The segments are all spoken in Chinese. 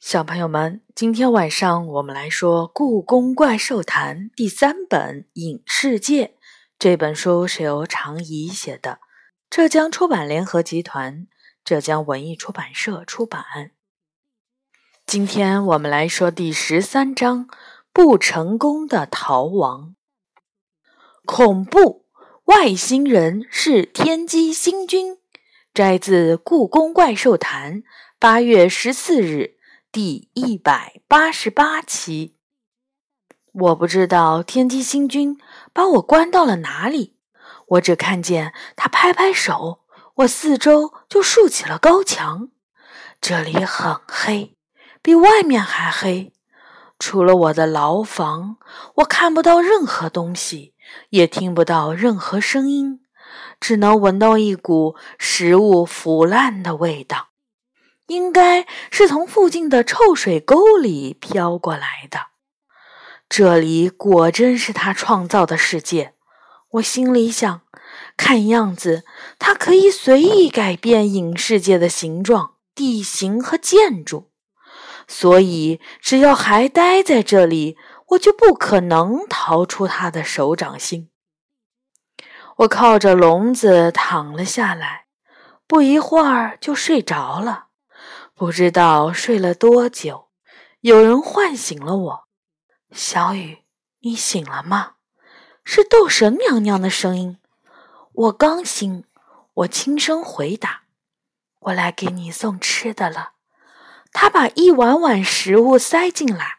小朋友们，今天晚上我们来说《故宫怪兽谈》第三本《影世界》。这本书是由常怡写的，浙江出版联合集团、浙江文艺出版社出版。今天我们来说第十三章：不成功的逃亡。恐怖外星人是天机星君，摘自《故宫怪兽谈》，八月十四日。第一百八十八期，我不知道天机星君把我关到了哪里，我只看见他拍拍手，我四周就竖起了高墙。这里很黑，比外面还黑。除了我的牢房，我看不到任何东西，也听不到任何声音，只能闻到一股食物腐烂的味道。应该是从附近的臭水沟里飘过来的。这里果真是他创造的世界，我心里想。看样子，他可以随意改变影世界的形状、地形和建筑，所以只要还待在这里，我就不可能逃出他的手掌心。我靠着笼子躺了下来，不一会儿就睡着了。不知道睡了多久，有人唤醒了我。小雨，你醒了吗？是斗神娘娘的声音。我刚醒，我轻声回答：“我来给你送吃的了。”她把一碗碗食物塞进来，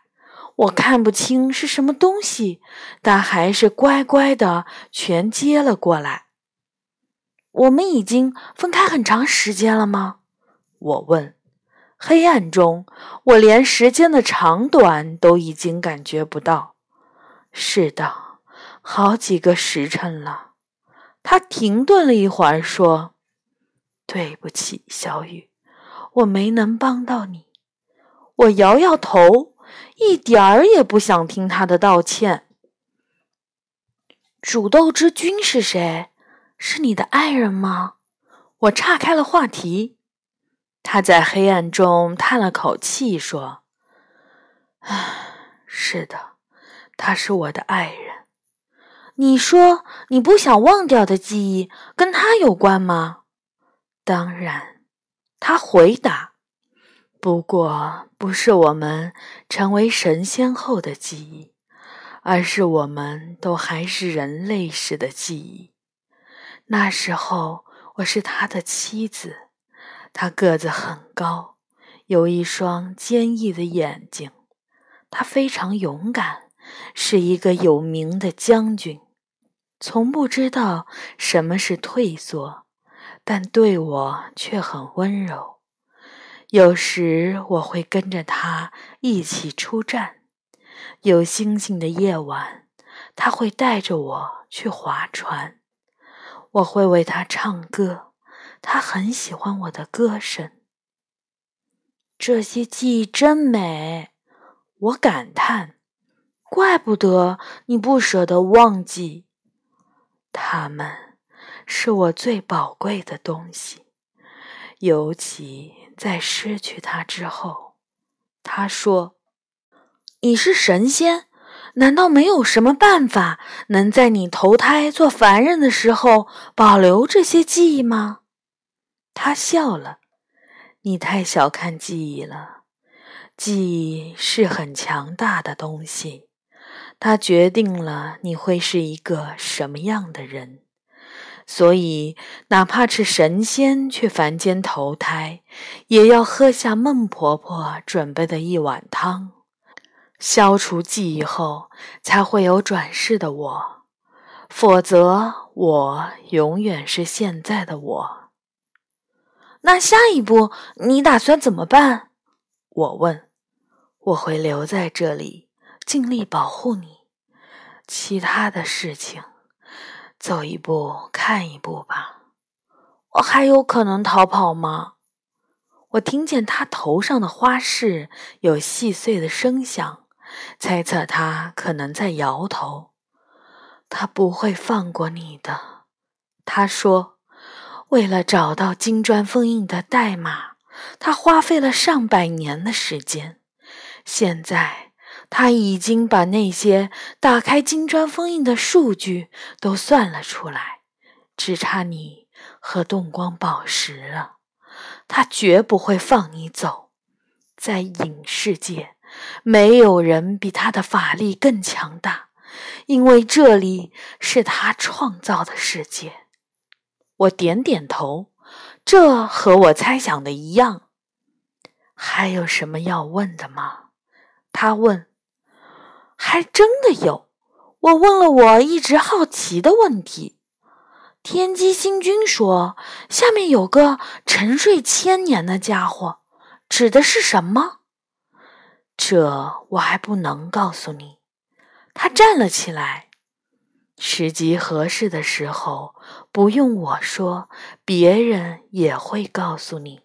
我看不清是什么东西，但还是乖乖的全接了过来。我们已经分开很长时间了吗？我问。黑暗中，我连时间的长短都已经感觉不到。是的，好几个时辰了。他停顿了一会儿，说：“对不起，小雨，我没能帮到你。”我摇摇头，一点儿也不想听他的道歉。主斗之君是谁？是你的爱人吗？我岔开了话题。他在黑暗中叹了口气，说：“唉，是的，他是我的爱人。你说你不想忘掉的记忆跟他有关吗？”“当然。”他回答，“不过不是我们成为神仙后的记忆，而是我们都还是人类时的记忆。那时候我是他的妻子。”他个子很高，有一双坚毅的眼睛。他非常勇敢，是一个有名的将军，从不知道什么是退缩，但对我却很温柔。有时我会跟着他一起出战，有星星的夜晚，他会带着我去划船，我会为他唱歌。他很喜欢我的歌声，这些记忆真美，我感叹。怪不得你不舍得忘记，他们是我最宝贵的东西，尤其在失去他之后。他说：“你是神仙，难道没有什么办法能在你投胎做凡人的时候保留这些记忆吗？”他笑了，你太小看记忆了。记忆是很强大的东西，它决定了你会是一个什么样的人。所以，哪怕是神仙去凡间投胎，也要喝下孟婆婆准备的一碗汤，消除记忆后，才会有转世的我。否则，我永远是现在的我。那下一步你打算怎么办？我问。我会留在这里，尽力保护你。其他的事情，走一步看一步吧。我还有可能逃跑吗？我听见他头上的花饰有细碎的声响，猜测他可能在摇头。他不会放过你的，他说。为了找到金砖封印的代码，他花费了上百年的时间。现在他已经把那些打开金砖封印的数据都算了出来，只差你和动光宝石了。他绝不会放你走。在影世界，没有人比他的法力更强大，因为这里是他创造的世界。我点点头，这和我猜想的一样。还有什么要问的吗？他问：“还真的有。”我问了我一直好奇的问题。天机星君说：“下面有个沉睡千年的家伙，指的是什么？”这我还不能告诉你。他站了起来。时机合适的时候，不用我说，别人也会告诉你。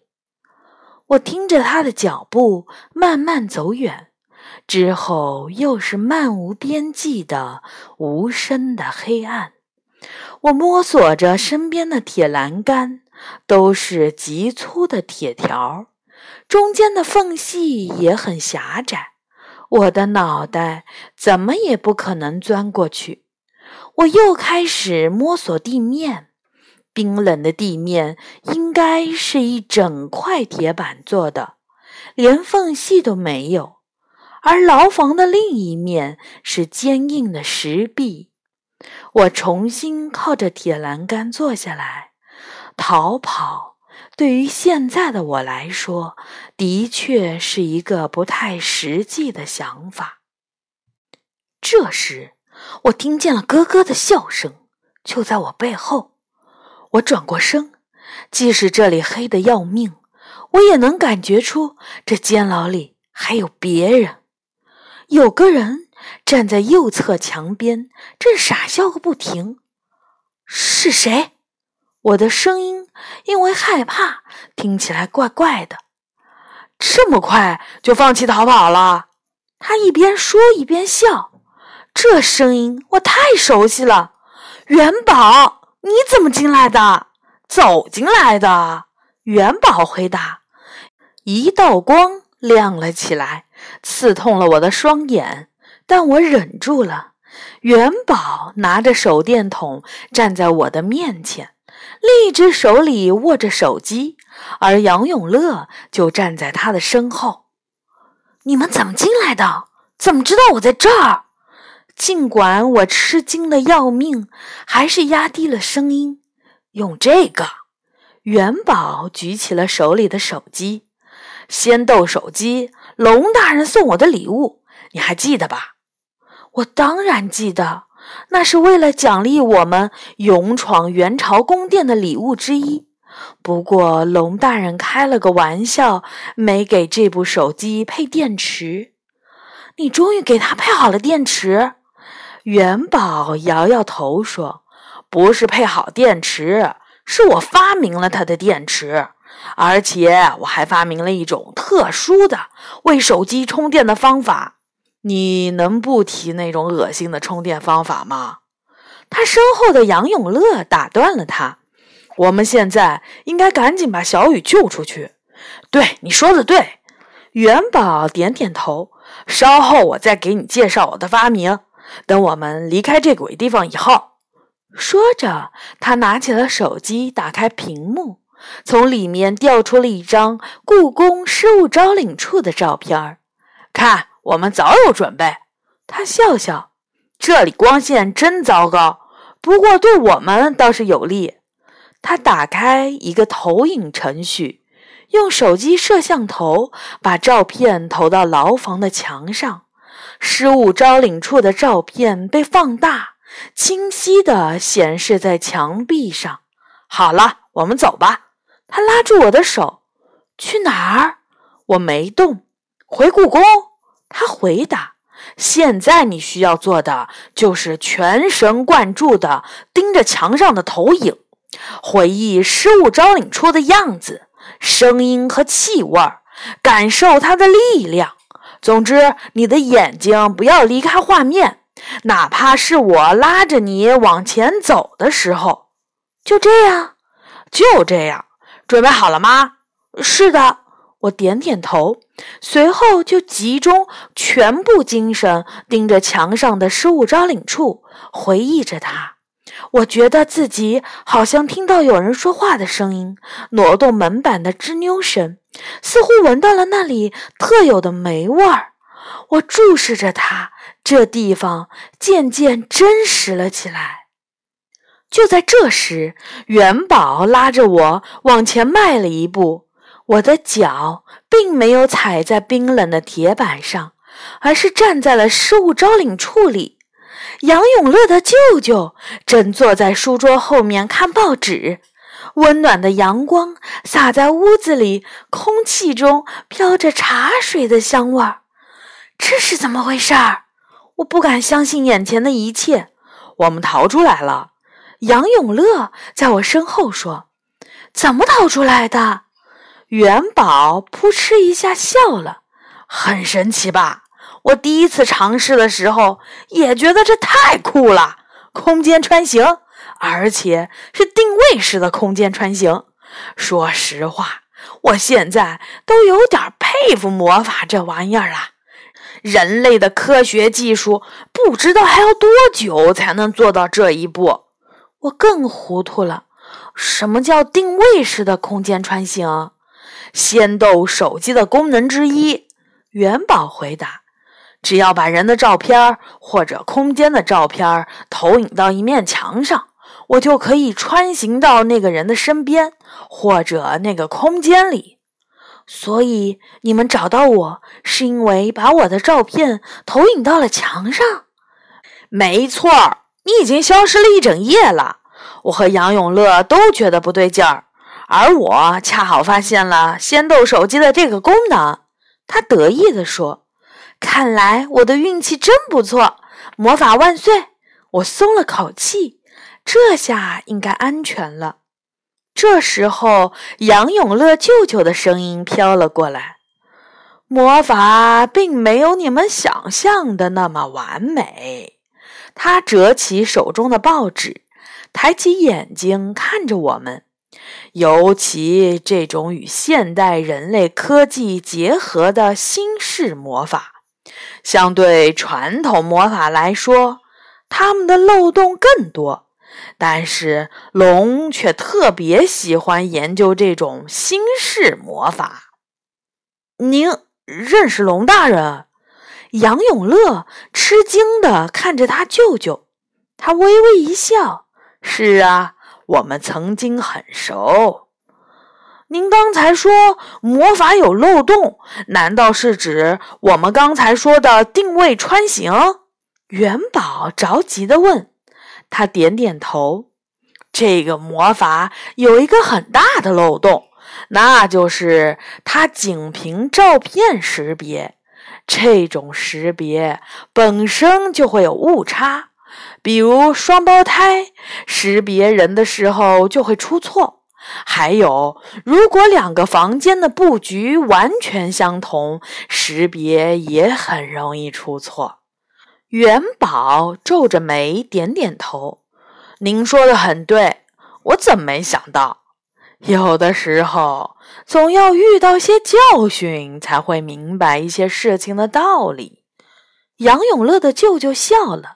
我听着他的脚步慢慢走远。之后又是漫无边际的无声的黑暗。我摸索着身边的铁栏杆，都是极粗的铁条，中间的缝隙也很狭窄。我的脑袋怎么也不可能钻过去。我又开始摸索地面，冰冷的地面应该是一整块铁板做的，连缝隙都没有。而牢房的另一面是坚硬的石壁。我重新靠着铁栏杆坐下来。逃跑对于现在的我来说，的确是一个不太实际的想法。这时，我听见了咯咯的笑声，就在我背后。我转过身，即使这里黑得要命，我也能感觉出这监牢里还有别人。有个人站在右侧墙边，正傻笑个不停。是谁？我的声音因为害怕听起来怪怪的。这么快就放弃逃跑了？他一边说一边笑。这声音我太熟悉了。元宝，你怎么进来的？走进来的。元宝回答。一道光亮了起来。刺痛了我的双眼，但我忍住了。元宝拿着手电筒站在我的面前，另一只手里握着手机，而杨永乐就站在他的身后。你们怎么进来的？怎么知道我在这儿？尽管我吃惊的要命，还是压低了声音。用这个。元宝举起了手里的手机，仙豆手机。龙大人送我的礼物，你还记得吧？我当然记得，那是为了奖励我们勇闯元朝宫殿的礼物之一。不过龙大人开了个玩笑，没给这部手机配电池。你终于给他配好了电池？元宝摇摇头说：“不是配好电池，是我发明了他的电池。”而且我还发明了一种特殊的为手机充电的方法。你能不提那种恶心的充电方法吗？他身后的杨永乐打断了他：“我们现在应该赶紧把小雨救出去。”对，你说的对。元宝点点头。稍后我再给你介绍我的发明。等我们离开这鬼地方以后，说着，他拿起了手机，打开屏幕。从里面调出了一张故宫失物招领处的照片儿，看，我们早有准备。他笑笑，这里光线真糟糕，不过对我们倒是有利。他打开一个投影程序，用手机摄像头把照片投到牢房的墙上，失物招领处的照片被放大，清晰地显示在墙壁上。好了，我们走吧。他拉住我的手，去哪儿？我没动。回故宫。他回答。现在你需要做的就是全神贯注地盯着墙上的投影，回忆失物招领处的样子、声音和气味，感受它的力量。总之，你的眼睛不要离开画面，哪怕是我拉着你往前走的时候。就这样，就这样。准备好了吗？是的。我点点头，随后就集中全部精神盯着墙上的失物招领处，回忆着它。我觉得自己好像听到有人说话的声音，挪动门板的吱扭声，似乎闻到了那里特有的霉味儿。我注视着它，这地方渐渐真实了起来。就在这时，元宝拉着我往前迈了一步。我的脚并没有踩在冰冷的铁板上，而是站在了失物招领处里。杨永乐的舅舅正坐在书桌后面看报纸，温暖的阳光洒在屋子里，空气中飘着茶水的香味儿。这是怎么回事儿？我不敢相信眼前的一切。我们逃出来了，杨永乐在我身后说：“怎么逃出来的？”元宝扑哧一下笑了，很神奇吧？我第一次尝试的时候也觉得这太酷了，空间穿行，而且是定位式的空间穿行。说实话，我现在都有点佩服魔法这玩意儿了。人类的科学技术不知道还要多久才能做到这一步。我更糊涂了，什么叫定位式的空间穿行？仙豆手机的功能之一，元宝回答：“只要把人的照片或者空间的照片投影到一面墙上，我就可以穿行到那个人的身边或者那个空间里。所以你们找到我是因为把我的照片投影到了墙上？没错儿，你已经消失了一整夜了。我和杨永乐都觉得不对劲儿。”而我恰好发现了仙豆手机的这个功能，他得意地说：“看来我的运气真不错，魔法万岁！”我松了口气，这下应该安全了。这时候，杨永乐舅舅的声音飘了过来：“魔法并没有你们想象的那么完美。”他折起手中的报纸，抬起眼睛看着我们。尤其这种与现代人类科技结合的新式魔法，相对传统魔法来说，他们的漏洞更多。但是龙却特别喜欢研究这种新式魔法。您认识龙大人？杨永乐吃惊地看着他舅舅，他微微一笑：“是啊。”我们曾经很熟。您刚才说魔法有漏洞，难道是指我们刚才说的定位穿行？元宝着急地问。他点点头。这个魔法有一个很大的漏洞，那就是它仅凭照片识别。这种识别本身就会有误差。比如双胞胎识别人的时候就会出错，还有如果两个房间的布局完全相同，识别也很容易出错。元宝皱着眉点点头：“您说的很对，我怎么没想到？有的时候总要遇到些教训，才会明白一些事情的道理。”杨永乐的舅舅笑了。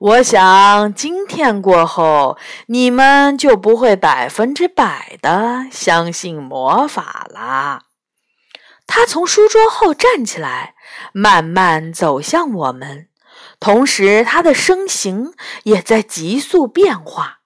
我想，今天过后，你们就不会百分之百的相信魔法了。他从书桌后站起来，慢慢走向我们，同时他的身形也在急速变化，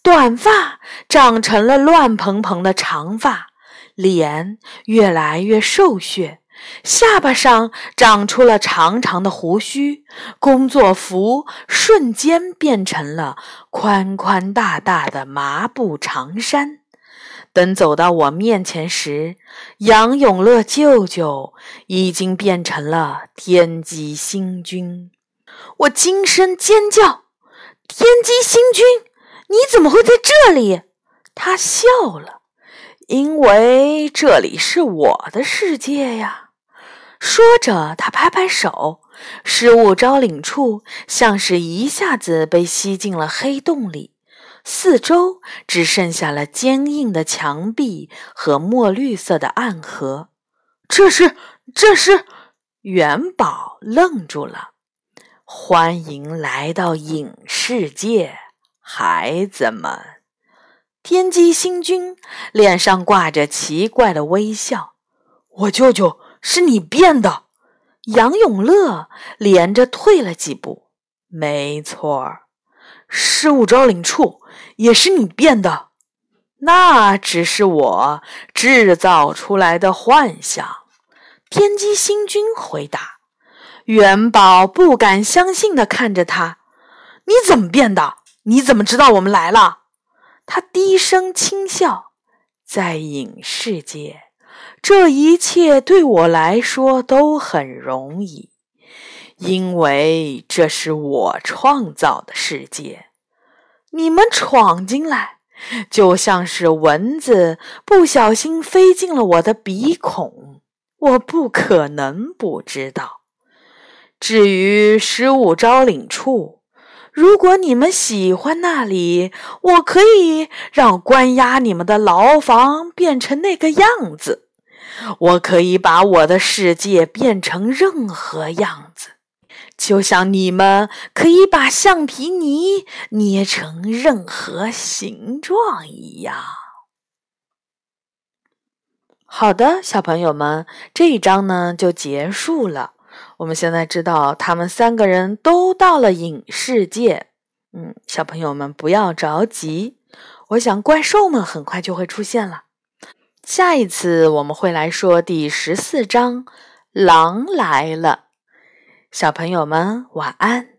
短发长成了乱蓬蓬的长发，脸越来越瘦削。下巴上长出了长长的胡须，工作服瞬间变成了宽宽大大的麻布长衫。等走到我面前时，杨永乐舅舅已经变成了天机星君。我惊声尖叫：“天机星君，你怎么会在这里？”他笑了，因为这里是我的世界呀。说着，他拍拍手，失物招领处像是一下子被吸进了黑洞里，四周只剩下了坚硬的墙壁和墨绿色的暗河。这是这是。元宝愣住了。欢迎来到影世界，孩子们！天机星君脸上挂着奇怪的微笑。我舅舅是你变的？杨永乐连着退了几步。没错儿，失物招领处也是你变的？那只是我制造出来的幻想。天机星君回答：“元宝不敢相信的看着他，你怎么变的？你怎么知道我们来了？”他低声轻笑：“在影视界，这一切对我来说都很容易，因为这是我创造的世界。你们闯进来，就像是蚊子不小心飞进了我的鼻孔。”我不可能不知道。至于失物招领处，如果你们喜欢那里，我可以让关押你们的牢房变成那个样子。我可以把我的世界变成任何样子，就像你们可以把橡皮泥捏成任何形状一样。好的，小朋友们，这一章呢就结束了。我们现在知道他们三个人都到了影世界。嗯，小朋友们不要着急，我想怪兽们很快就会出现了。下一次我们会来说第十四章，狼来了。小朋友们晚安。